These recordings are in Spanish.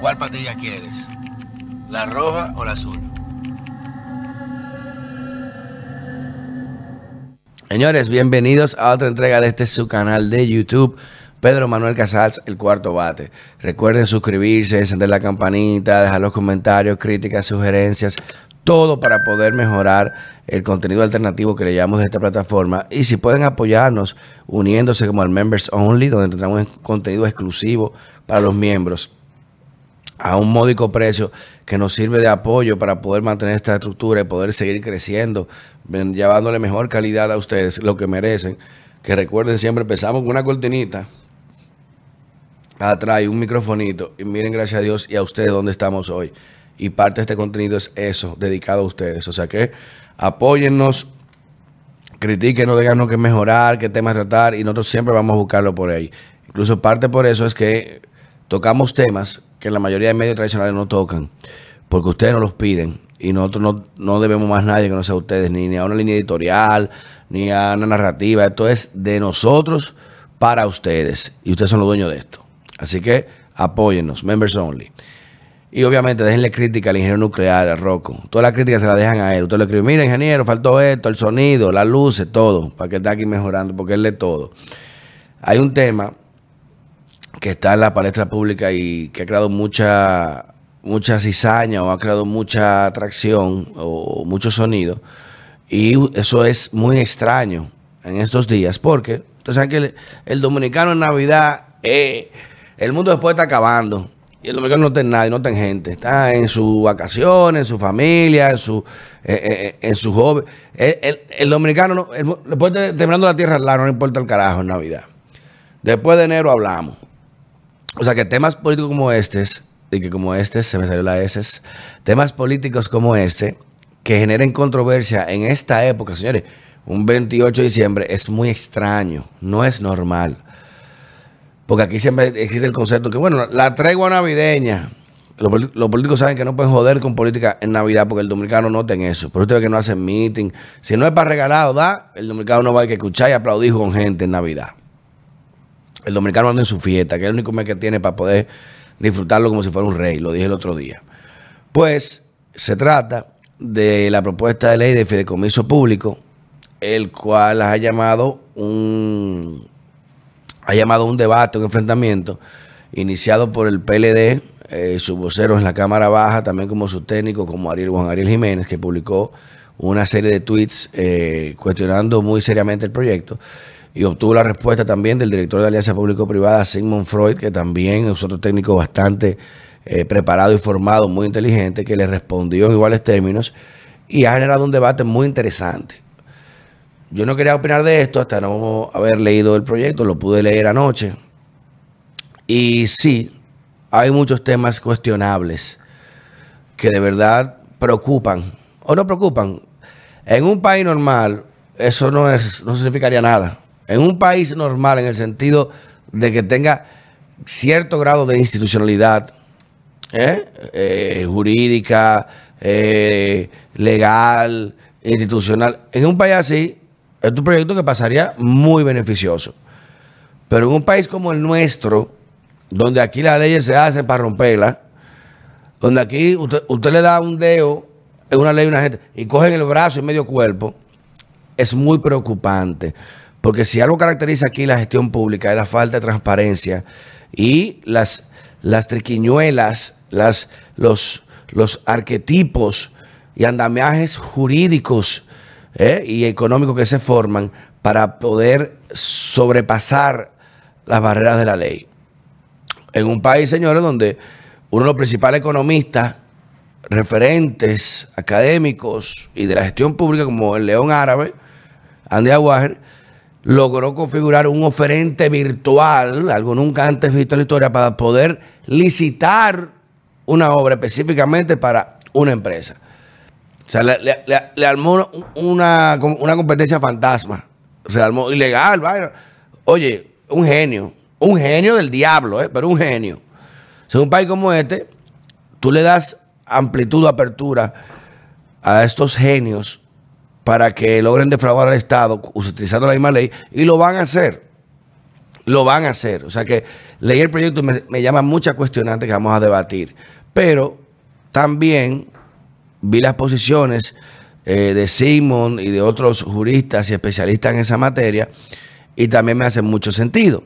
¿Cuál patilla quieres? ¿La roja o la azul? Señores, bienvenidos a otra entrega de este su canal de YouTube. Pedro Manuel Casals, el cuarto bate. Recuerden suscribirse, encender la campanita, dejar los comentarios, críticas, sugerencias, todo para poder mejorar el contenido alternativo que le llamamos de esta plataforma. Y si pueden apoyarnos uniéndose como al Members Only, donde tendremos contenido exclusivo para los miembros a un módico precio que nos sirve de apoyo para poder mantener esta estructura y poder seguir creciendo, llevándole mejor calidad a ustedes, lo que merecen. Que recuerden siempre, empezamos con una cortinita atrás un microfonito y miren gracias a Dios y a ustedes dónde estamos hoy. Y parte de este contenido es eso, dedicado a ustedes. O sea que apóyennos, critíquenos, díganos qué mejorar, qué temas tratar y nosotros siempre vamos a buscarlo por ahí. Incluso parte por eso es que tocamos temas que la mayoría de medios tradicionales no tocan, porque ustedes no los piden y nosotros no, no debemos más nadie que no sea ustedes, ni, ni a una línea editorial, ni a una narrativa. Esto es de nosotros para ustedes y ustedes son los dueños de esto. Así que apóyennos, members only. Y obviamente déjenle crítica al ingeniero nuclear, a Rocco. Toda la crítica se la dejan a él. Usted le escribe, mira ingeniero, faltó esto, el sonido, las luces, todo, para que esté aquí mejorando, porque él lee todo. Hay un tema que está en la palestra pública y que ha creado mucha, mucha cizaña o ha creado mucha atracción o mucho sonido. Y eso es muy extraño en estos días, porque ustedes saben que el, el dominicano en Navidad... Eh, el mundo después está acabando. Y el dominicano no está en nadie, no está en gente. Está en sus vacaciones, en su familia, en su, eh, eh, eh, en hobby. El, dominicano, no, después de, terminando la tierra no le importa el carajo en Navidad. Después de enero hablamos. O sea que temas políticos como este, y que como este, se me salió la S, temas políticos como este, que generen controversia en esta época, señores, un 28 de diciembre es muy extraño, no es normal. Porque aquí siempre existe el concepto que, bueno, la tregua navideña. Los, políticos saben que no pueden joder con política en Navidad porque el dominicano no tiene eso. Pero usted ve que no hacen meeting. Si no es para regalado, da, el dominicano no va a que escuchar y aplaudir con gente en Navidad. El dominicano anda en su fiesta, que es el único mes que tiene para poder disfrutarlo como si fuera un rey. Lo dije el otro día. Pues se trata de la propuesta de ley de fideicomiso público, el cual ha llamado un ha llamado un debate, un enfrentamiento, iniciado por el PLD, eh, sus voceros en la Cámara Baja, también como su técnico, como Ariel, Juan Ariel Jiménez, que publicó una serie de tweets eh, cuestionando muy seriamente el proyecto y obtuvo la respuesta también del director de Alianza Público-Privada, Sigmund Freud, que también es otro técnico bastante eh, preparado y formado, muy inteligente, que le respondió en iguales términos y ha generado un debate muy interesante. Yo no quería opinar de esto hasta no haber leído el proyecto, lo pude leer anoche. Y sí, hay muchos temas cuestionables que de verdad preocupan o no preocupan. En un país normal, eso no, es, no significaría nada. En un país normal, en el sentido de que tenga cierto grado de institucionalidad ¿eh? Eh, jurídica, eh, legal, institucional, en un país así, es un proyecto que pasaría muy beneficioso. Pero en un país como el nuestro, donde aquí las leyes se hacen para romperlas, donde aquí usted, le da un dedo en una ley a una gente y cogen el brazo y medio cuerpo, es muy preocupante. Porque si algo caracteriza aquí la gestión pública es la falta de transparencia y las, las triquiñuelas, las, los, los arquetipos y andamiajes jurídicos ¿eh? y económicos que se forman para poder sobrepasar las barreras de la ley. En un país, señores, donde uno de los principales economistas, referentes académicos y de la gestión pública, como el León Árabe, Andy Aguajer, logró configurar un oferente virtual, algo nunca antes visto en la historia, para poder licitar una obra específicamente para una empresa. O sea, le, armó una, una, competencia fantasma. Se armó ilegal, vaya. Oye, un genio. Un genio del diablo, ¿eh? pero un genio. O un país como este, tú le das amplitud, apertura a estos genios para que logren defraudar al Estado utilizando la misma ley y lo van a hacer. lo van a hacer. O sea que leí el proyecto me, me llama muchas cuestionantes que vamos a debatir. Pero también vi las posiciones eh, de Simon y de otros juristas y especialistas en esa materia y también me hace mucho sentido.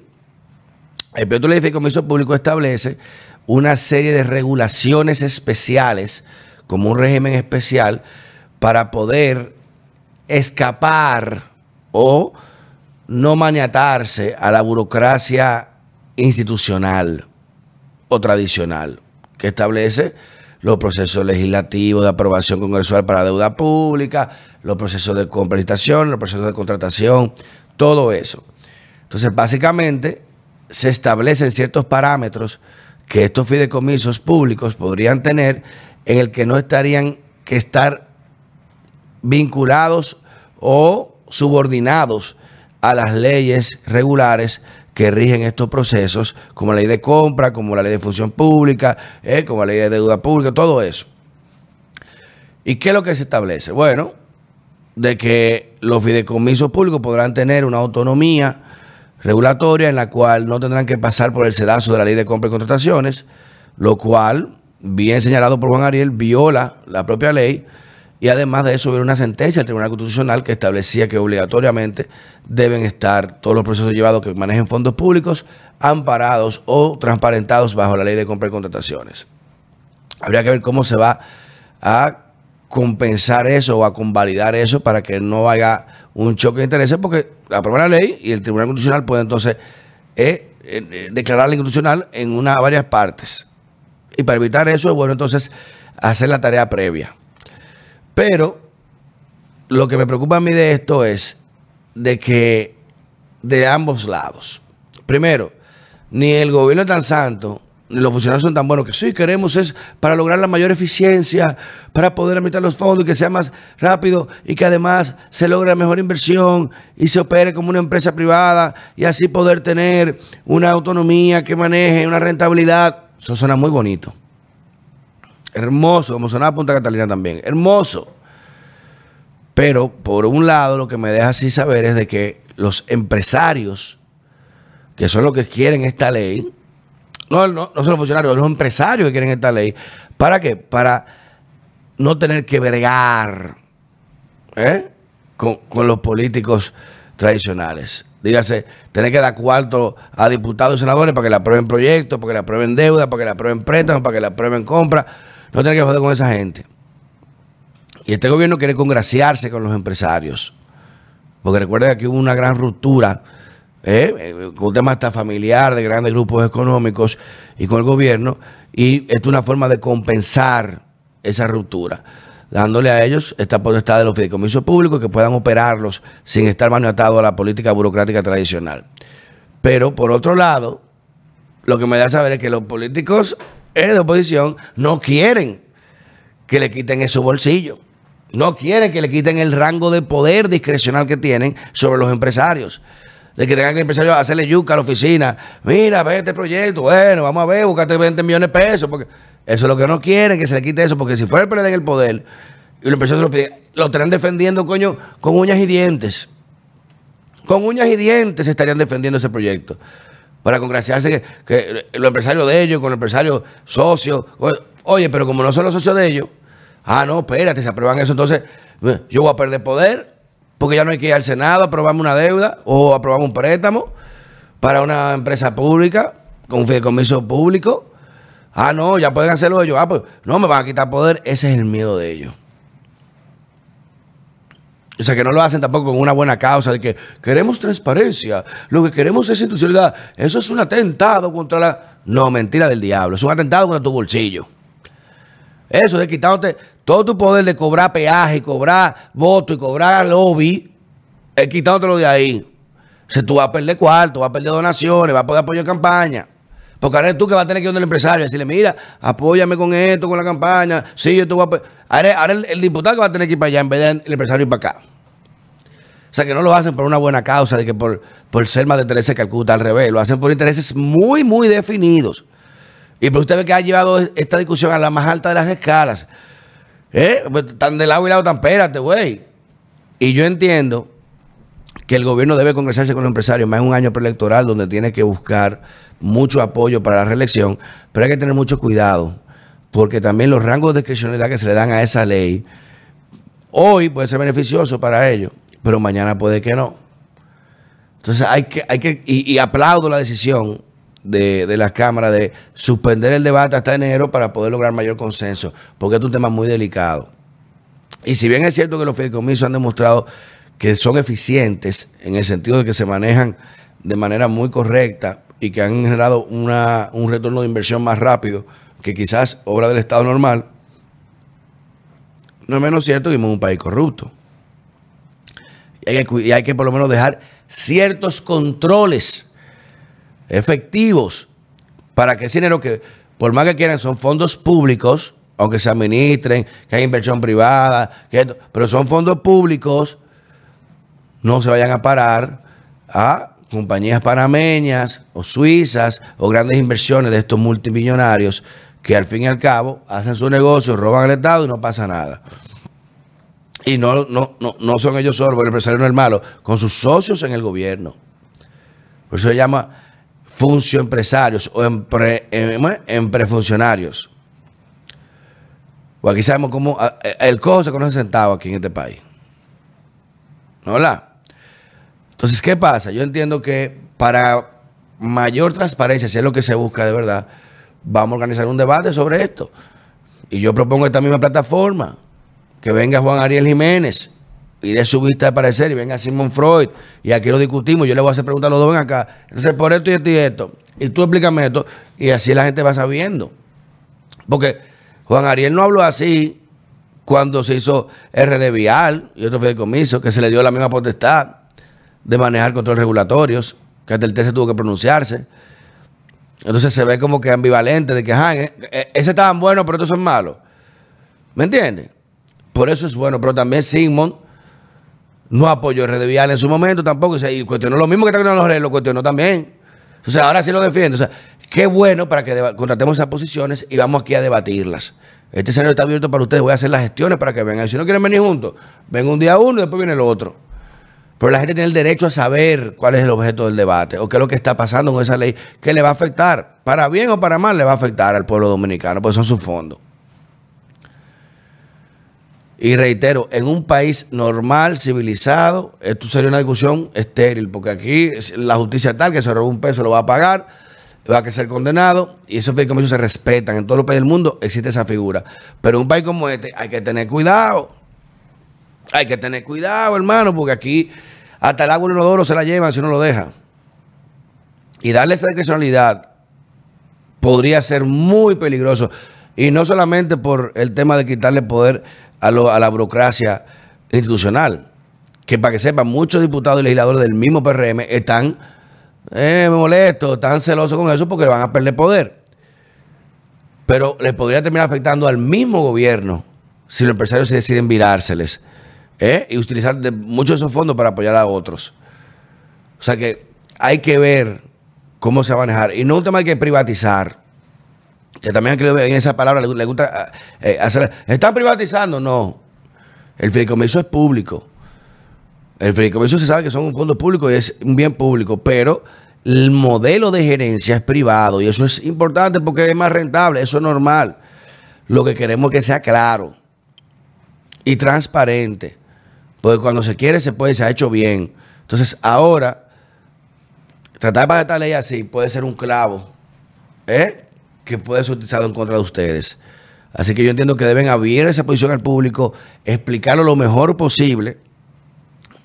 El proyecto de ley de público establece una serie de regulaciones especiales, como un régimen especial, para poder escapar o no maniatarse a la burocracia institucional o tradicional, que establece los procesos legislativos de aprobación congresual para deuda pública, los procesos de complementación, los procesos de contratación, todo eso. Entonces, básicamente, se establecen ciertos parámetros que estos fideicomisos públicos podrían tener en el que no estarían que estar vinculados o subordinados a las leyes regulares que rigen estos procesos, como la ley de compra, como la ley de función pública, eh, como la ley de deuda pública, todo eso. ¿Y qué es lo que se establece? Bueno, de que los fideicomisos públicos podrán tener una autonomía regulatoria en la cual no tendrán que pasar por el sedazo de la ley de compra y contrataciones, lo cual, bien señalado por Juan Ariel, viola la propia ley y además de eso hubo una sentencia del Tribunal Constitucional que establecía que obligatoriamente deben estar todos los procesos llevados que manejen fondos públicos amparados o transparentados bajo la ley de compra y contrataciones. Habría que ver cómo se va a compensar eso o a convalidar eso para que no haya un choque de intereses, porque la primera ley y el Tribunal Constitucional puede entonces eh, eh, declarar la inconstitucional en una varias partes. Y para evitar eso es bueno entonces hacer la tarea previa. Pero lo que me preocupa a mí de esto es de que de ambos lados. Primero, ni el gobierno es tan santo, ni los funcionarios son tan buenos que sí queremos es para lograr la mayor eficiencia, para poder aumentar los fondos y que sea más rápido y que además se logre mejor inversión y se opere como una empresa privada y así poder tener una autonomía que maneje una rentabilidad. Eso suena muy bonito. Hermoso, como sonaba Punta Catalina también. Hermoso. Pero por un lado lo que me deja así saber es de que los empresarios, que son los que quieren esta ley, no, no, son los funcionarios, los empresarios que quieren esta ley, ¿para qué? Para no tener que bregar ¿eh? con, con los políticos tradicionales. Dígase, tener que dar cuarto a diputados y senadores para que le aprueben proyectos, para que le aprueben deuda, para que le aprueben préstamos, para que le aprueben compra. No tener que joder con esa gente. Y este gobierno quiere congraciarse con los empresarios. Porque recuerda que hubo una gran ruptura ¿eh? con un tema hasta familiar de grandes grupos económicos y con el gobierno. Y esto es una forma de compensar esa ruptura, dándole a ellos esta potestad de los fideicomisos públicos que puedan operarlos sin estar maniatados a la política burocrática tradicional. Pero por otro lado, lo que me da a saber es que los políticos de oposición no quieren que le quiten ese bolsillo. No quieren que le quiten el rango de poder discrecional que tienen sobre los empresarios. De que tengan que el empresario hacerle yuca a la oficina. Mira, ve este proyecto. Bueno, vamos a ver, búscate 20 millones de pesos. Porque eso es lo que no quieren, que se le quite eso. Porque si fuera el PLD en el poder y los empresarios lo piden, lo estarían defendiendo, coño, con uñas y dientes. Con uñas y dientes estarían defendiendo ese proyecto. Para congraciarse que, que los empresarios de ellos, con los empresarios socios. Oye, pero como no son los socios de ellos Ah, no, espérate, se aprueban eso. Entonces, yo voy a perder poder porque ya no hay que ir al Senado a aprobarme una deuda o aprobar un préstamo para una empresa pública con un fideicomiso público. Ah, no, ya pueden hacerlo ellos. Ah, pues no, me van a quitar poder. Ese es el miedo de ellos. O sea, que no lo hacen tampoco con una buena causa de que queremos transparencia, lo que queremos es institucionalidad. Eso es un atentado contra la... No, mentira del diablo. Es un atentado contra tu bolsillo. Eso de quitándote todo tu poder de cobrar peaje, cobrar voto y cobrar lobby, es quitándotelo de ahí. O sea, tú vas a perder cuarto, vas a perder donaciones, vas a poder apoyar campaña. Porque ahora eres tú que vas a tener que ir donde empresario y decirle, mira, apóyame con esto, con la campaña. Sí, yo te voy a Ahora, ahora el, diputado que va a tener que ir para allá en vez del empresario ir para acá. O sea, que no lo hacen por una buena causa, de que por, por ser más de Teresa Calcuta, al revés. Lo hacen por intereses muy, muy definidos. Y pero usted ve que ha llevado esta discusión a la más alta de las escalas. ¿Eh? Pues, tan de lado y lado, tan espérate, güey. Y yo entiendo que el gobierno debe congresarse con los empresarios más en un año preelectoral donde tiene que buscar mucho apoyo para la reelección, pero hay que tener mucho cuidado, porque también los rangos de discrecionalidad que se le dan a esa ley, hoy puede ser beneficioso para ellos, pero mañana puede que no. Entonces hay que, hay que, y, aplaudo la decisión de, de las cámaras de suspender el debate hasta enero para poder lograr mayor consenso, porque es un tema muy delicado. Y si bien es cierto que los fideicomisos han demostrado que son eficientes en el sentido de que se manejan de manera muy correcta y que han generado una, un retorno de inversión más rápido que quizás obra del Estado normal, no es menos cierto que vivimos en un país corrupto. Y hay, que, por lo menos dejar ciertos controles efectivos para que ese dinero que, por más que quieran, son fondos públicos, aunque se administren, que hay inversión privada, que pero son fondos públicos, no se vayan a parar a compañías panameñas o suizas o grandes inversiones de estos multimillonarios que al fin y al cabo hacen su negocio, roban al Estado y no pasa nada. Y no, no, no, son ellos solos, porque el empresario no es malo, con sus socios en el gobierno. Por eso se llama funcionempresarios o em, emprefuncionarios. O aquí sabemos cómo eh, el cojo se conoce sentado aquí en este país. ¿No la? Entonces, ¿qué pasa? Yo entiendo que para mayor transparencia, si es lo que se busca de verdad, vamos a organizar un debate sobre esto. Y yo propongo esta misma plataforma, que venga Juan Ariel Jiménez y dé su vista de parecer, y venga Simon Freud, y aquí lo discutimos, yo le voy a hacer preguntas a los dos, ven acá, entonces por esto y esto y esto, y tú explícame esto, y así la gente va sabiendo. Porque Juan Ariel no habló así cuando se hizo RD Vial y otro fideicomiso, que se le dio la misma potestad de manejar controles regulatorios, que hasta el TC tuvo que pronunciarse. Entonces se ve como que ambivalente de que, ajá, e, e, ese estaban bueno, pero estos son malos. ¿Me entiendes? Por eso es bueno, pero también Sigmund no apoyó Red Vial en su momento tampoco. y cuestionó lo mismo que está los redes, lo cuestionó también. O sea, ahora sí lo defiende. O sea, qué bueno para que contratemos esas posiciones y vamos aquí a debatirlas. Este escenario está abierto para ustedes. Voy a hacer las gestiones para que vengan. Si no quieren venir juntos, ven un día uno y después viene el otro. Pero la gente tiene el derecho a saber cuál es el objeto del debate o qué es lo que está pasando con esa ley que le va a afectar, para bien o para mal, le va a afectar al pueblo dominicano, porque son sus fondos. Y reitero, en un país normal, civilizado, esto sería una discusión estéril, porque aquí la justicia tal que se robó un peso lo va a pagar, va a ser condenado, y esos fideicomisos se respetan. En todos los países del mundo existe esa figura. Pero en un país como este hay que tener cuidado. Hay que tener cuidado, hermano, porque aquí hasta el agua y el odoro se la llevan si uno lo deja. Y darle esa discrecionalidad podría ser muy peligroso. Y no solamente por el tema de quitarle poder a, la burocracia institucional, que para que sepan, muchos diputados y legisladores del mismo PRM están eh, molestos, están celosos con eso porque van a perder poder. Pero les podría terminar afectando al mismo gobierno si los empresarios se deciden virárseles ¿eh? y utilizar muchos de esos fondos para apoyar a otros. O sea que hay que ver cómo se va a manejar. Y no un tema hay que privatizar. Que también creo en esa palabra le, gusta eh, hacer. ¿Están privatizando? No. El fideicomiso es público. El fideicomiso se sabe que son un fondo público y es un bien público, pero el modelo de gerencia es privado y eso es importante porque es más rentable, eso es normal. Lo que queremos es que sea claro y transparente. Porque cuando se quiere, se puede, se ha hecho bien. Entonces, ahora, tratar de pasar esta ley así puede ser un clavo ¿eh? que puede ser utilizado en contra de ustedes. Así que yo entiendo que deben abrir esa posición al público, explicarlo lo mejor posible.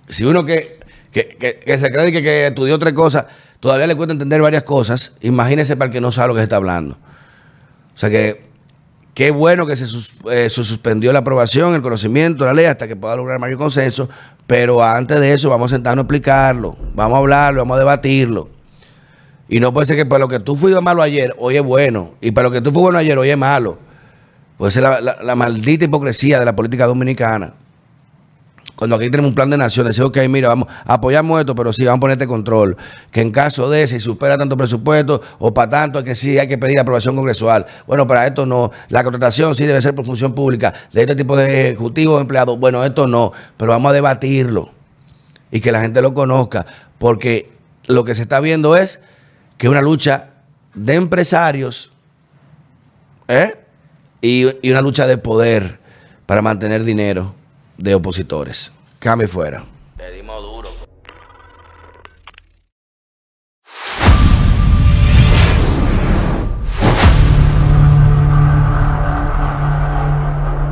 Si uno que, que, se cree que, que, estudió otra cosa, todavía le cuesta entender varias cosas, imagínese para el que no sabe lo que se está hablando. O sea que Qué bueno que eh, se, suspendió la aprobación, el conocimiento, la ley, hasta que pueda lograr mayor consenso. Pero antes de eso, vamos a sentarnos a explicarlo, vamos a hablarlo, vamos a debatirlo. Y no puede ser que para lo que tú fuiste malo ayer, hoy es bueno. Y para lo que tú fuiste bueno ayer, hoy es malo. Puede ser la maldita hipocresía de la política dominicana. Cuando aquí tenemos un plan de naciones, dice, ok, mira, vamos, apoyamos esto, pero sí, vamos a ponerte control. Que en caso de si supera tanto presupuesto o para tanto, es que sí hay que pedir aprobación congresual. Bueno, para esto no. La contratación sí debe ser por función pública de este tipo de ejecutivos empleados. Bueno, esto no, pero vamos a debatirlo. y que la gente lo conozca, porque lo que se está viendo es que una lucha de empresarios ¿eh? y una lucha de poder para mantener dinero de opositores. Cami fuera.